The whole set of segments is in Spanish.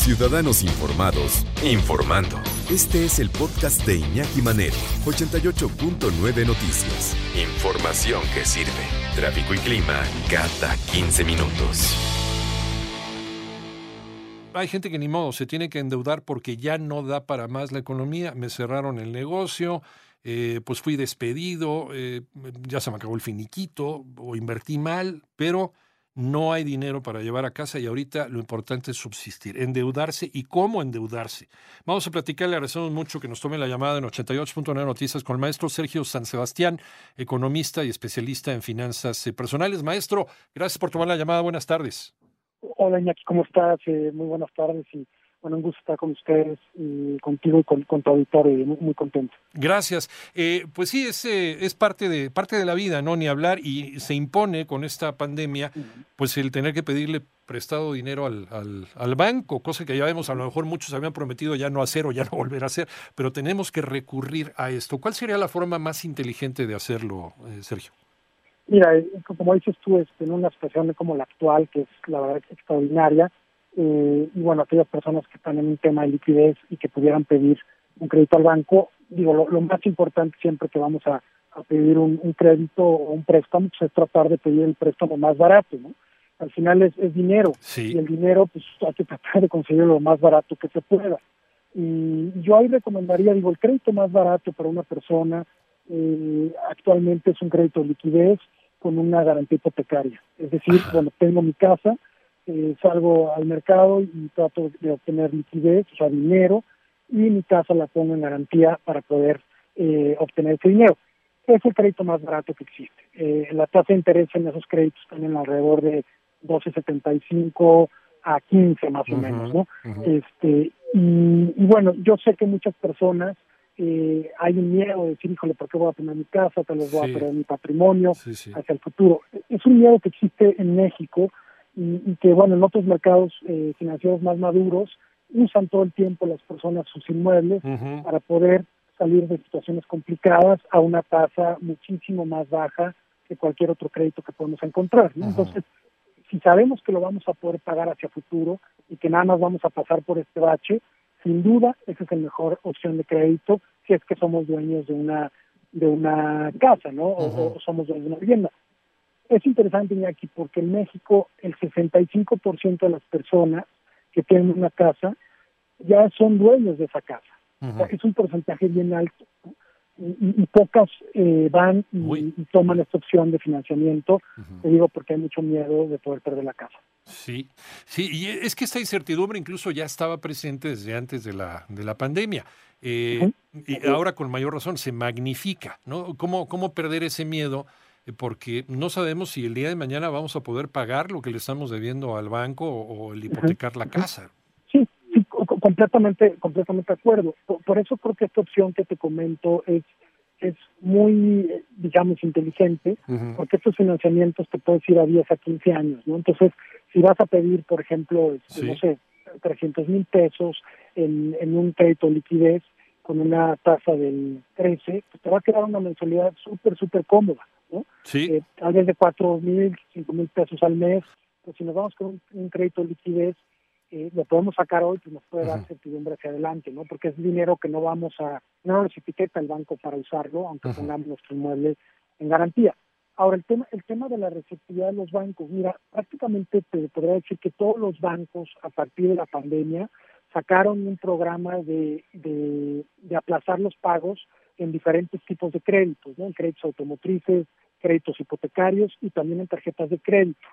Ciudadanos informados, informando. Este es el podcast de Iñaki Manero, 88.9 Noticias. Información que sirve. Tráfico y clima cada 15 minutos hay gente que ni modo se tiene que endeudar porque ya no da para más la economía. Me cerraron el negocio, eh, pues fui despedido, eh, ya se me acabó el finiquito o invertí mal, pero no hay dinero para llevar a casa y ahorita lo importante es subsistir, endeudarse y cómo endeudarse. Vamos a platicar, le agradecemos mucho que nos tome la llamada en 88.9 Noticias con el maestro Sergio San Sebastián, economista y especialista en finanzas eh, personales. Maestro, gracias por tomar la llamada, buenas tardes. Hola Iñaki, ¿cómo estás? Eh, muy buenas tardes y bueno, un gusto estar con ustedes y contigo y con, tu auditorio, muy, muy contento. Gracias. Eh, pues sí, es, eh, es parte, de, parte de la vida, ¿no? Ni hablar y se impone con esta pandemia, pues el tener que pedirle prestado dinero al, al, al, banco, cosa que ya vemos, a lo mejor muchos habían prometido ya no hacer o ya no volver a hacer, pero tenemos que recurrir a esto. ¿Cuál sería la forma más inteligente de hacerlo, Sergio? Mira, eh, como dices tú, este, en una situación como la actual, que es la verdad extraordinaria, eh, y bueno, aquellas personas que están en un tema de liquidez y que pudieran pedir un crédito al banco, digo, lo, más importante siempre que vamos a, pedir un, crédito o un préstamo, pues es tratar de pedir el préstamo más barato, ¿no? Al final es, dinero, y el dinero, pues hay que tratar de conseguir lo más barato que se pueda. Y yo ahí recomendaría, digo, el crédito más barato para una persona eh, actualmente es un crédito de liquidez, con una garantía hipotecaria. Es decir, bueno, tengo mi casa, eh, salgo al mercado y trato de obtener liquidez, o sea, dinero, y mi casa la pongo en garantía para poder eh, obtener ese dinero. Es el crédito más barato que existe. Eh, la tasa de interés en esos créditos están alrededor de 12.75 a 15 más o menos, ¿no? Este y, y bueno, yo sé que muchas personas eh, hay un miedo de decir, híjole, ¿por qué voy a poner mi casa? Tal vez voy a perder mi patrimonio hacia el futuro. Es un miedo que existe en México y, que, bueno, en otros mercados eh, financieros más maduros usan todo el tiempo las personas sus inmuebles para poder salir de situaciones complicadas a una tasa muchísimo más baja que cualquier otro crédito que podemos encontrar. Entonces, si sabemos que lo vamos a poder pagar hacia futuro y que nada más vamos a pasar por este bache, sin duda, esa es la mejor opción de crédito si es que somos dueños de una de una casa, ¿no? o, somos dueños de una vivienda. Es interesante, aquí porque en México el 65% de las personas que tienen una casa ya son dueños de esa casa. es un porcentaje bien alto. Y, pocas eh, van y, toman esta opción de financiamiento, te digo porque hay mucho miedo de poder perder la casa. Sí, sí, y es que esta incertidumbre incluso ya estaba presente desde antes de la, de la pandemia. Eh, y ahora con mayor razón se magnifica, ¿no? ¿Cómo, cómo perder ese miedo? Eh, porque no sabemos si el día de mañana vamos a poder pagar lo que le estamos debiendo al banco o, el hipotecar la casa. Sí, sí, completamente, completamente de acuerdo. por, eso creo que esta opción que te comento es es muy, digamos, inteligente, porque estos financiamientos te puedes ir a 10 a 15 años, ¿no? Entonces, si vas a pedir, por ejemplo, este, no sé, 300 mil pesos en, en un crédito de liquidez con una tasa del 13, pues te va a quedar una mensualidad súper, súper cómoda, ¿no? Sí. Eh, vez de 4 mil, 5 mil pesos al mes, pues si nos vamos con un crédito de liquidez, eh, lo podemos sacar hoy, pues nos puede dar certidumbre hacia adelante, ¿no? Porque es dinero que no vamos a, no nos etiqueta el banco para usarlo, aunque pongamos nuestro inmueble en garantía. Ahora, el tema, el tema de la receptividad de los bancos, mira, prácticamente te podría decir que todos los bancos a partir de la pandemia sacaron un programa de, de, de aplazar los pagos en diferentes tipos de créditos, ¿no? En créditos automotrices, créditos hipotecarios y también en tarjetas de crédito.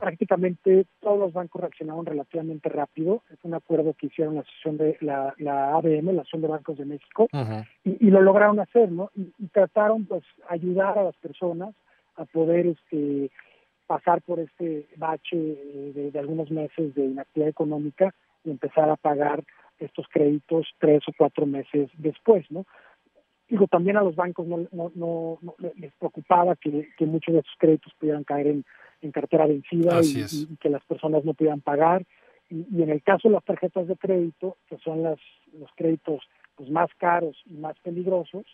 Prácticamente todos los bancos reaccionaron relativamente rápido. Es un acuerdo que hicieron la asociación de la, la ABM, la Asociación de Bancos de México, y, lo lograron hacer, ¿no? Y, trataron, pues, ayudar a las personas a poder, este, pasar por este bache de, de, algunos meses de inactividad económica y empezar a pagar estos créditos tres o cuatro meses después, ¿no? Digo, también a los bancos no, no, no, les preocupaba que, que, muchos de estos créditos pudieran caer en, en cartera vencida y, y, que las personas no pudieran pagar. Y, y, en el caso de las tarjetas de crédito, que son las, los créditos pues, más caros y más peligrosos,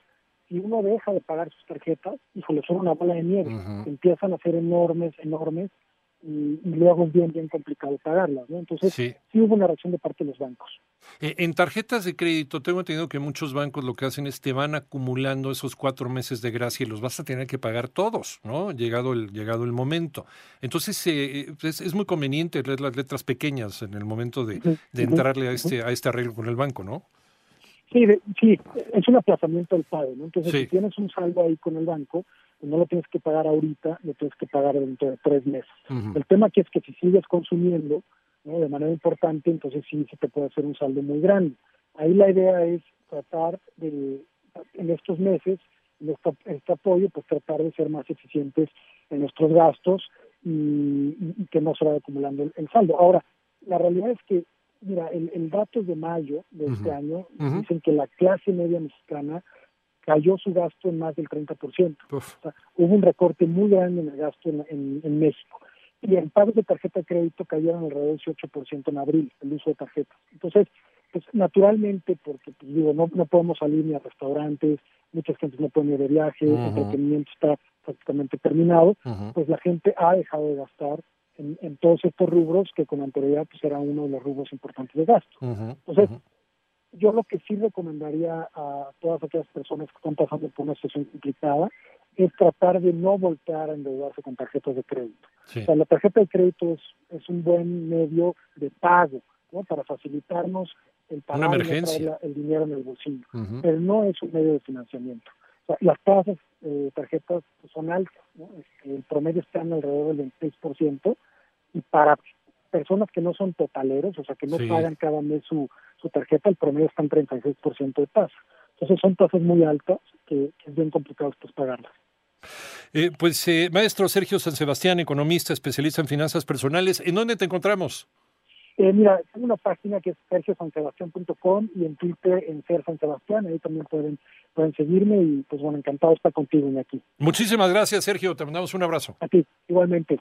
si uno deja de pagar sus tarjetas, híjole, son una bola de nieve. Empiezan a ser enormes, enormes, y, y, luego es bien, bien complicado pagarlas, ¿no? Entonces, sí. sí. hubo una reacción de parte de los bancos. Eh, en tarjetas de crédito, tengo entendido que muchos bancos lo que hacen es te van acumulando esos cuatro meses de gracia y los vas a tener que pagar todos, ¿no? Llegado el, llegado el momento. Entonces, eh, es, es, muy conveniente leer las letras pequeñas en el momento de, de entrarle a este, a este arreglo con el banco, ¿no? Sí, de, sí, es un aplazamiento del pago, ¿no? Entonces, sí. si tienes un saldo ahí con el banco, no lo tienes que pagar ahorita, lo tienes que pagar dentro de tres meses. Uh -huh. El tema aquí es que si sigues consumiendo ¿no? de manera importante, entonces sí se te puede hacer un saldo muy grande. Ahí la idea es tratar de, en estos meses, en este, este apoyo, pues tratar de ser más eficientes en nuestros gastos y, y, y que no se vaya acumulando el, el saldo. Ahora, la realidad es que mira, el, el dato de mayo de uh -huh. este año uh -huh. dicen que la clase media mexicana cayó su gasto en más del 30%. O sea, hubo un recorte muy grande en el gasto en, en, en México. Y en pagos de tarjeta de crédito cayeron alrededor del 18% en abril, el uso de tarjetas. Entonces, pues naturalmente, porque pues, digo, no, no podemos salir ni a restaurantes, muchas gentes no pueden ir de viaje, uh -huh. el entretenimiento está prácticamente terminado, uh -huh. pues la gente ha dejado de gastar en, en, todos estos rubros que con anterioridad pues era uno de los rubros importantes de gasto. Uh -huh, Entonces. Yo lo que sí recomendaría a todas aquellas personas que están pasando por una situación complicada es tratar de no voltear a endeudarse con tarjetas de crédito. Sí. O sea, la tarjeta de crédito es, es un buen medio de pago ¿no? para facilitarnos el pagar el dinero en el bolsillo, uh -huh. pero no es un medio de financiamiento. O sea, las tasas eh, tarjetas son altas, ¿no? este, el promedio está en alrededor del 26%, y para personas que no son totaleros, o sea, que no sí. pagan cada mes su, su tarjeta, el promedio está en 36% de tasa. Entonces son tasas muy altas que, que es bien complicado pues pagarlas. Eh, pues, eh, maestro Sergio San Sebastián, economista, especialista en finanzas personales, ¿en dónde te encontramos? Eh, mira, tengo una página que es sergiosansebastián.com y en Twitter en Ser San Sebastián, ahí también pueden, pueden seguirme y pues bueno, encantado estar contigo aquí. Muchísimas gracias, Sergio, te mandamos un abrazo. A ti, igualmente.